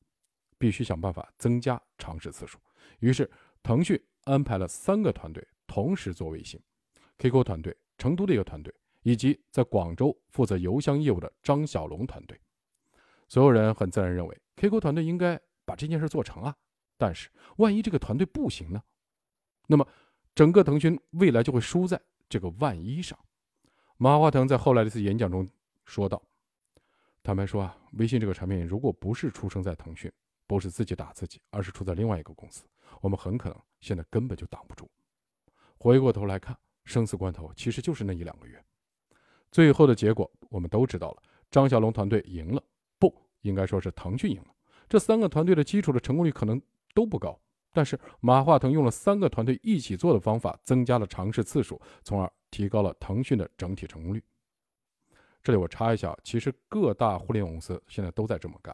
必须想办法增加尝试次数。于是，腾讯安排了三个团队同时做微信：QQ 团队、成都的一个团队，以及在广州负责邮箱业务的张小龙团队。所有人很自然认为，QQ 团队应该把这件事做成啊。但是，万一这个团队不行呢？那么，整个腾讯未来就会输在这个万一上。马化腾在后来的一次演讲中说道：“坦白说啊，微信这个产品如果不是出生在腾讯，不是自己打自己，而是出在另外一个公司，我们很可能现在根本就挡不住。回过头来看，生死关头其实就是那一两个月。最后的结果我们都知道了，张小龙团队赢了，不应该说是腾讯赢了。这三个团队的基础的成功率可能都不高，但是马化腾用了三个团队一起做的方法，增加了尝试次数，从而。”提高了腾讯的整体成功率。这里我插一下，其实各大互联网公司现在都在这么干，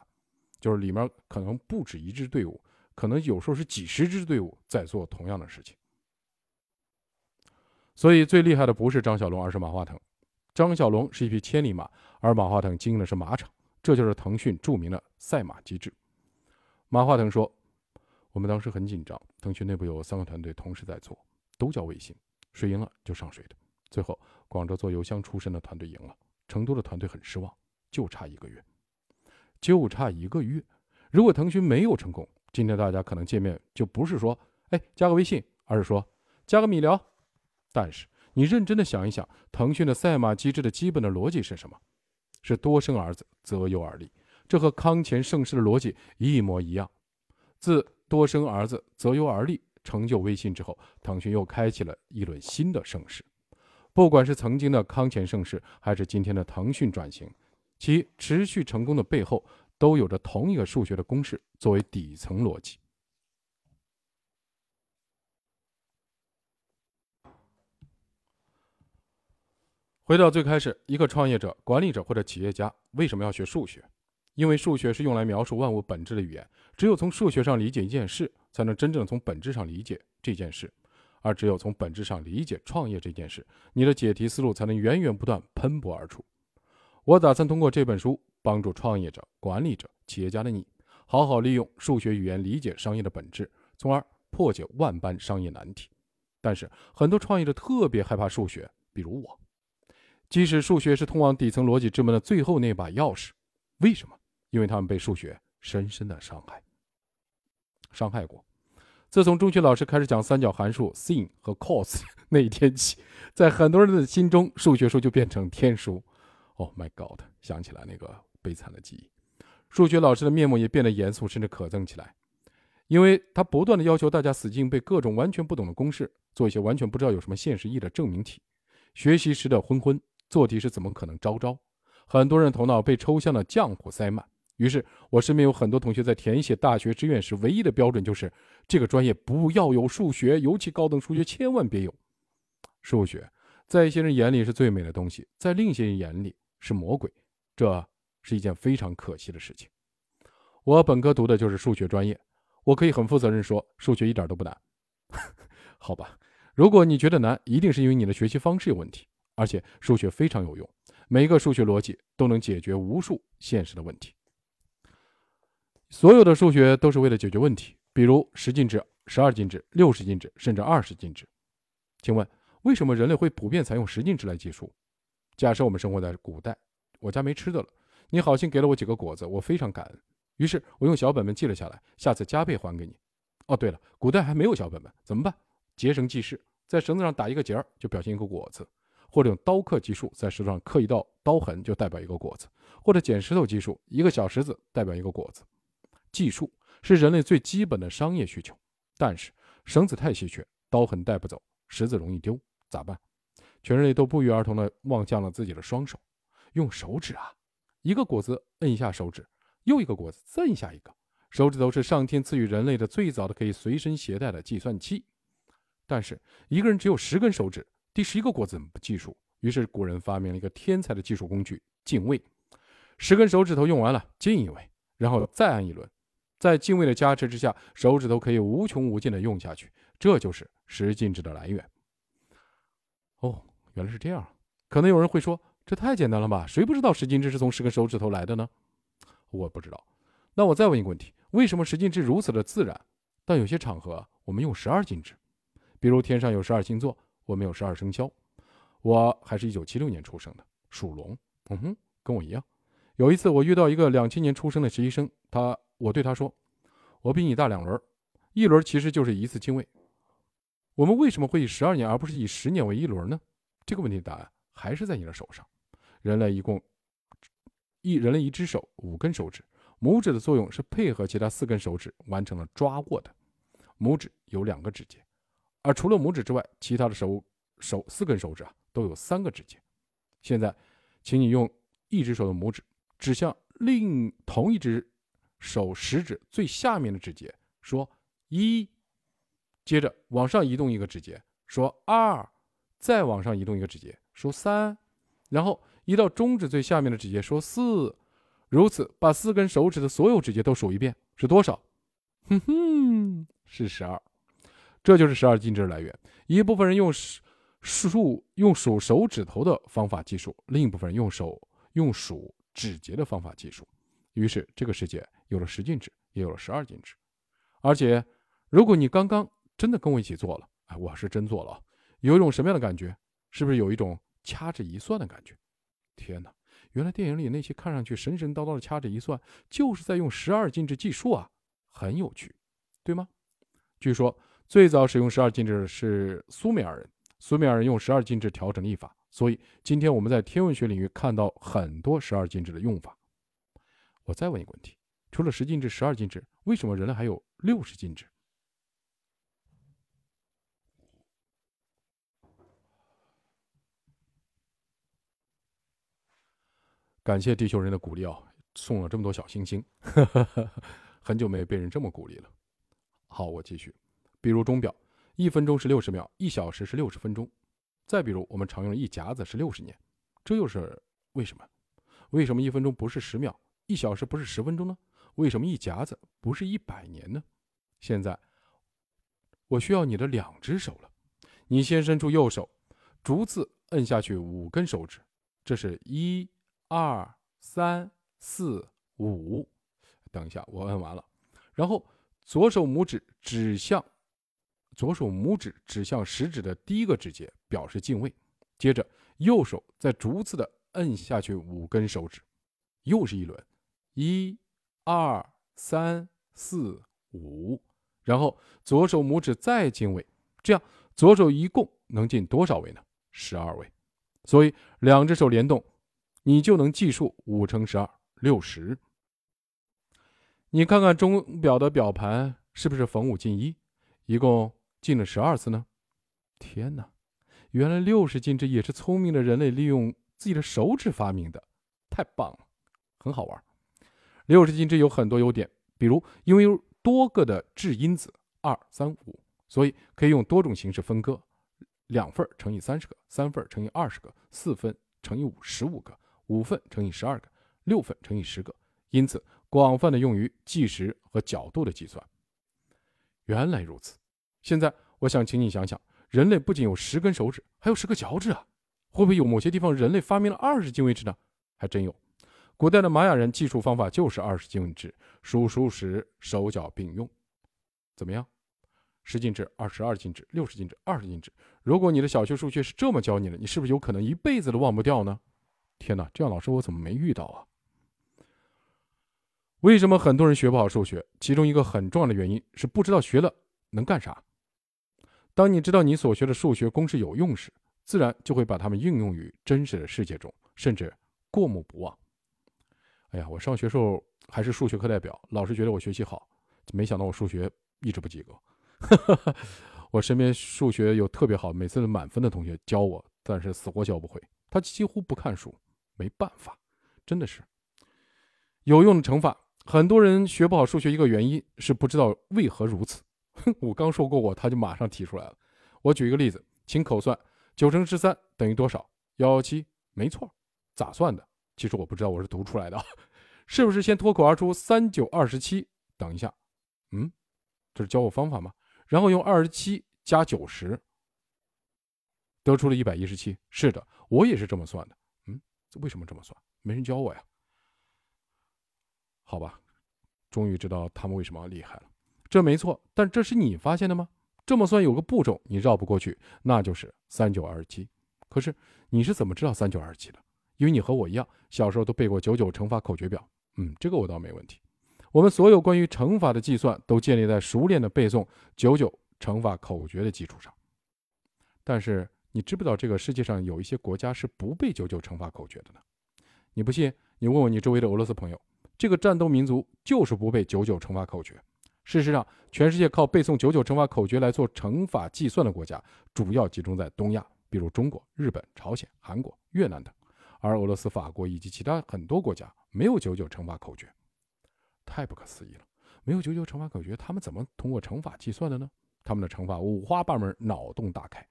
就是里面可能不止一支队伍，可能有时候是几十支队伍在做同样的事情。所以最厉害的不是张小龙，而是马化腾。张小龙是一匹千里马，而马化腾经营的是马场，这就是腾讯著名的赛马机制。马化腾说：“我们当时很紧张，腾讯内部有三个团队同时在做，都叫微信，谁赢了就上谁的。”最后，广州做邮箱出身的团队赢了，成都的团队很失望，就差一个月，就差一个月。如果腾讯没有成功，今天大家可能见面就不是说“哎，加个微信”，而是说“加个米聊”。但是你认真的想一想，腾讯的赛马机制的基本的逻辑是什么？是多生儿子，择优而立。这和康乾盛世的逻辑一模一样。自多生儿子，择优而立成就微信之后，腾讯又开启了一轮新的盛世。不管是曾经的康乾盛世，还是今天的腾讯转型，其持续成功的背后，都有着同一个数学的公式作为底层逻辑。回到最开始，一个创业者、管理者或者企业家为什么要学数学？因为数学是用来描述万物本质的语言，只有从数学上理解一件事，才能真正从本质上理解这件事。而只有从本质上理解创业这件事，你的解题思路才能源源不断喷薄而出。我打算通过这本书，帮助创业者、管理者、企业家的你，好好利用数学语言理解商业的本质，从而破解万般商业难题。但是很多创业者特别害怕数学，比如我。即使数学是通往底层逻辑之门的最后那把钥匙，为什么？因为他们被数学深深的伤害，伤害过。自从中学老师开始讲三角函数 sin 和 cos 那一天起，在很多人的心中，数学书就变成天书。Oh my god！想起来那个悲惨的记忆，数学老师的面目也变得严肃，甚至可憎起来，因为他不断的要求大家死记硬背各种完全不懂的公式，做一些完全不知道有什么现实意义的证明题。学习时的昏昏，做题时怎么可能招招？很多人头脑被抽象的浆糊塞满。于是，我身边有很多同学在填写大学志愿时，唯一的标准就是这个专业不要有数学，尤其高等数学千万别有。数学在一些人眼里是最美的东西，在另一些人眼里是魔鬼，这是一件非常可惜的事情。我本科读的就是数学专业，我可以很负责任说，数学一点都不难。好吧，如果你觉得难，一定是因为你的学习方式有问题。而且数学非常有用，每一个数学逻辑都能解决无数现实的问题。所有的数学都是为了解决问题，比如十进制、十二进制、六十进制，甚至二十进制。请问，为什么人类会普遍采用十进制来计数？假设我们生活在古代，我家没吃的了，你好心给了我几个果子，我非常感恩，于是我用小本本记了下来，下次加倍还给你。哦，对了，古代还没有小本本，怎么办？结绳记事，在绳子上打一个结儿，就表现一个果子；或者用刀刻计数，在石头上刻一道刀痕，就代表一个果子；或者捡石头计数，一个小石子代表一个果子。计数是人类最基本的商业需求，但是绳子太稀缺，刀痕带不走，石子容易丢，咋办？全人类都不约而同地望向了自己的双手，用手指啊，一个果子摁一下手指，又一个果子再摁下一个，手指头是上天赐予人类的最早的可以随身携带的计算器。但是一个人只有十根手指，第十一个果子怎么计数？于是古人发明了一个天才的计数工具——进位。十根手指头用完了，进一位，然后再按一轮。在进位的加持之下，手指头可以无穷无尽的用下去。这就是十进制的来源。哦，原来是这样。可能有人会说，这太简单了吧？谁不知道十进制是从十根手指头来的呢？我不知道。那我再问一个问题：为什么十进制如此的自然？但有些场合我们用十二进制，比如天上有十二星座，我们有十二生肖。我还是一九七六年出生的，属龙。嗯哼，跟我一样。有一次我遇到一个两千年出生的实习生，他我对他说：“我比你大两轮，一轮其实就是一次进位。我们为什么会以十二年而不是以十年为一轮呢？”这个问题的答案还是在你的手上。人类一共一人类一只手五根手指，拇指的作用是配合其他四根手指完成了抓握的。拇指有两个指节，而除了拇指之外，其他的手手四根手指啊都有三个指节。现在，请你用一只手的拇指指向另同一只手食指最下面的指节，说一，接着往上移动一个指节，说二。再往上移动一个指节，说三，然后移到中指最下面的指节，说四，如此把四根手指的所有指节都数一遍，是多少？哼哼，是十二。这就是十二进制的来源。一部分人用数用数手指头的方法计数，另一部分人用手用数指节的方法计数。于是这个世界有了十进制，也有了十二进制。而且，如果你刚刚真的跟我一起做了，哎，我是真做了。有一种什么样的感觉？是不是有一种掐指一算的感觉？天哪！原来电影里那些看上去神神叨叨的掐指一算，就是在用十二进制计数啊，很有趣，对吗？据说最早使用十二进制的是苏美尔人，苏美尔人用十二进制调整历法，所以今天我们在天文学领域看到很多十二进制的用法。我再问一个问题：除了十进制、十二进制，为什么人类还有六十进制？感谢地球人的鼓励啊，送了这么多小星星，很久没被人这么鼓励了。好，我继续。比如钟表，一分钟是六十秒，一小时是六十分钟。再比如我们常用的一夹子是六十年，这又是为什么？为什么一分钟不是十秒，一小时不是十分钟呢？为什么一夹子不是一百年呢？现在我需要你的两只手了，你先伸出右手，逐字摁下去五根手指，这是一。二三四五，等一下，我摁完了，然后左手拇指指向左手拇指指向食指的第一个指节，表示进位。接着右手再逐次的摁下去五根手指，又是一轮，一、二、三、四、五，然后左手拇指再进位，这样左手一共能进多少位呢？十二位。所以两只手联动。你就能计数五乘十二六十。你看看钟表的表盘是不是逢五进一，一共进了十二次呢？天哪，原来六十进制也是聪明的人类利用自己的手指发明的，太棒了，很好玩。六十进制有很多优点，比如因为有多个的质因子二三五，所以可以用多种形式分割：两份乘以三十个，三份乘以二十个，四份乘以五十五个。五份乘以十二个，六份乘以十个，因此广泛的用于计时和角度的计算。原来如此，现在我想请你想想，人类不仅有十根手指，还有十个脚趾啊！会不会有某些地方人类发明了二十进位制呢？还真有，古代的玛雅人计数方法就是二十进位制，数数时手脚并用。怎么样？十进制、二十二进制、六十进制、二十进制。如果你的小学数学是这么教你的，你是不是有可能一辈子都忘不掉呢？天哪，这样老师我怎么没遇到啊？为什么很多人学不好数学？其中一个很重要的原因是不知道学了能干啥。当你知道你所学的数学公式有用时，自然就会把它们应用于真实的世界中，甚至过目不忘。哎呀，我上学时候还是数学课代表，老师觉得我学习好，没想到我数学一直不及格。我身边数学有特别好，每次都满分的同学教我，但是死活教不会，他几乎不看书。没办法，真的是有用的乘法。很多人学不好数学，一个原因是不知道为何如此。哼我刚说过我，他就马上提出来了。我举一个例子，请口算九乘十三等于多少？幺幺七，没错，咋算的？其实我不知道，我是读出来的，是不是先脱口而出三九二十七？等一下，嗯，这是教我方法吗？然后用二十七加九十，得出了一百一十七。是的，我也是这么算的。为什么这么算？没人教我呀。好吧，终于知道他们为什么厉害了。这没错，但这是你发现的吗？这么算有个步骤，你绕不过去，那就是三九二十七。可是你是怎么知道三九二十七的？因为你和我一样，小时候都背过九九乘法口诀表。嗯，这个我倒没问题。我们所有关于乘法的计算都建立在熟练的背诵九九乘法口诀的基础上。但是你知不知道这个世界上有一些国家是不背九九乘法口诀的呢？你不信，你问问你周围的俄罗斯朋友，这个战斗民族就是不背九九乘法口诀。事实上，全世界靠背诵九九乘法口诀来做乘法计算的国家，主要集中在东亚，比如中国、日本、朝鲜、韩国、越南等。而俄罗斯、法国以及其他很多国家没有九九乘法口诀，太不可思议了！没有九九乘法口诀，他们怎么通过乘法计算的呢？他们的乘法五花八门，脑洞大开，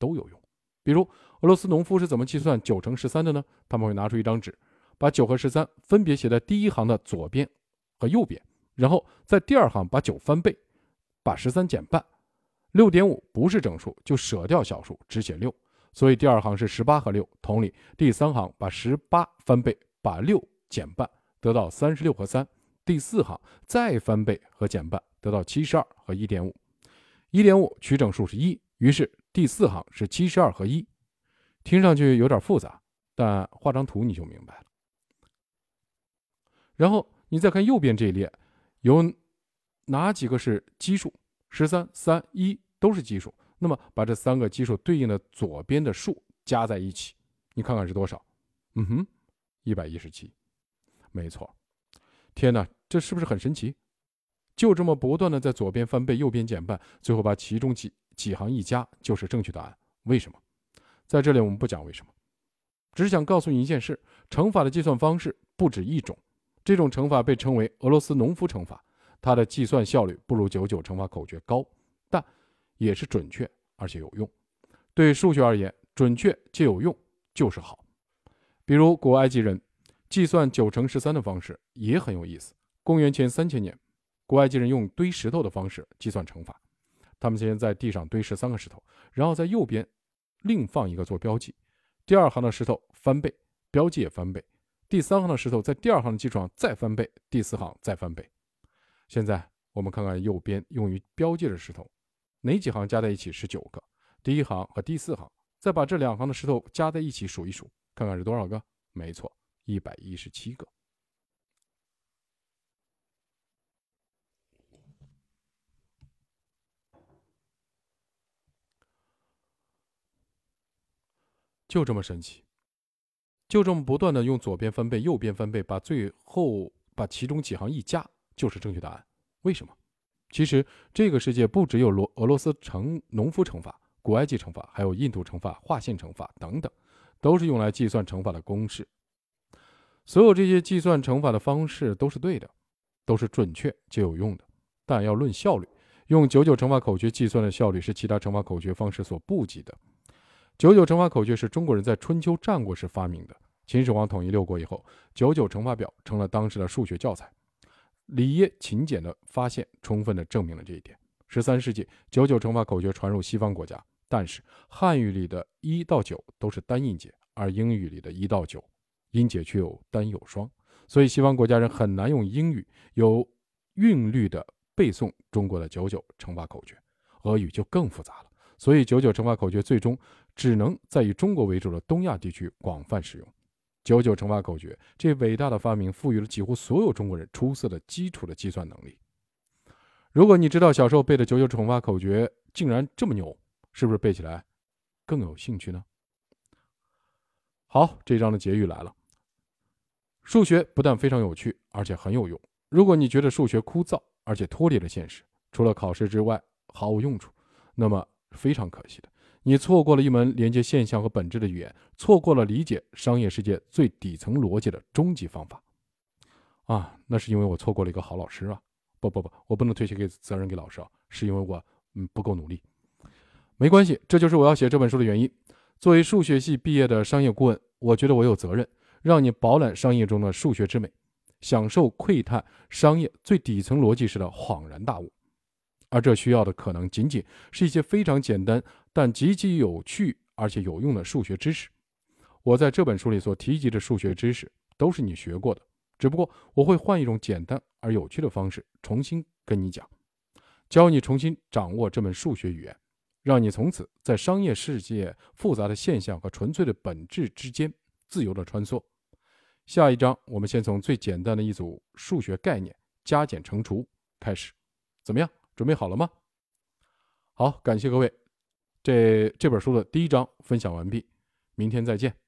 都有用。比如，俄罗斯农夫是怎么计算九乘十三的呢？他们会拿出一张纸，把九和十三分别写在第一行的左边和右边。然后在第二行把九翻倍，把十三减半，六点五不是整数就舍掉小数，只写六，所以第二行是十八和六。同理，第三行把十八翻倍，把六减半，得到三十六和三。第四行再翻倍和减半，得到七十二和一点五。一点五取整数是一，于是第四行是七十二和一。听上去有点复杂，但画张图你就明白了。然后你再看右边这一列。有哪几个是奇数？十三、三、一都是奇数。那么把这三个奇数对应的左边的数加在一起，你看看是多少？嗯哼，一百一十七，没错。天哪，这是不是很神奇？就这么不断的在左边翻倍，右边减半，最后把其中几几行一加，就是正确答案。为什么？在这里我们不讲为什么，只想告诉你一件事：乘法的计算方式不止一种。这种乘法被称为俄罗斯农夫乘法，它的计算效率不如九九乘法口诀高，但也是准确而且有用。对数学而言，准确且有用就是好。比如古埃及人计算九乘十三的方式也很有意思。公元前三千年，古埃及人用堆石头的方式计算乘法。他们先在地上堆十三个石头，然后在右边另放一个做标记，第二行的石头翻倍，标记也翻倍。第三行的石头在第二行的基础上再翻倍，第四行再翻倍。现在我们看看右边用于标记的石头，哪几行加在一起是九个？第一行和第四行，再把这两行的石头加在一起数一数，看看是多少个？没错，一百一十七个。就这么神奇。就这么不断的用左边翻倍，右边翻倍，把最后把其中几行一加，就是正确答案。为什么？其实这个世界不只有罗俄罗斯乘农夫乘法、古埃及乘法，还有印度乘法、划线乘法等等，都是用来计算乘法的公式。所有这些计算乘法的方式都是对的，都是准确且有用的。但要论效率，用九九乘法口诀计算的效率是其他乘法口诀方式所不及的。九九乘法口诀是中国人在春秋战国时发明的。秦始皇统一六国以后，九九乘法表成了当时的数学教材。里耶秦简的发现充分的证明了这一点。十三世纪，九九乘法口诀传入西方国家，但是汉语里的一到九都是单音节，而英语里的一到九音节却有单有双，所以西方国家人很难用英语有韵律的背诵中国的九九乘法口诀。俄语就更复杂了。所以，九九乘法口诀最终只能在以中国为主的东亚地区广泛使用。九九乘法口诀这伟大的发明，赋予了几乎所有中国人出色的基础的计算能力。如果你知道小时候背的九九乘法口诀竟然这么牛，是不是背起来更有兴趣呢？好，这章的结语来了。数学不但非常有趣，而且很有用。如果你觉得数学枯燥，而且脱离了现实，除了考试之外毫无用处，那么。非常可惜的，你错过了一门连接现象和本质的语言，错过了理解商业世界最底层逻辑的终极方法。啊，那是因为我错过了一个好老师啊！不不不，我不能推卸给责任给老师啊，是因为我嗯不够努力。没关系，这就是我要写这本书的原因。作为数学系毕业的商业顾问，我觉得我有责任让你饱览商业中的数学之美，享受窥探商业最底层逻辑时的恍然大悟。而这需要的可能仅仅是一些非常简单但极其有趣而且有用的数学知识。我在这本书里所提及的数学知识都是你学过的，只不过我会换一种简单而有趣的方式重新跟你讲，教你重新掌握这门数学语言。让你从此在商业世界复杂的现象和纯粹的本质之间自由的穿梭。下一章，我们先从最简单的一组数学概念——加减乘除开始。怎么样？准备好了吗？好，感谢各位。这这本书的第一章分享完毕，明天再见。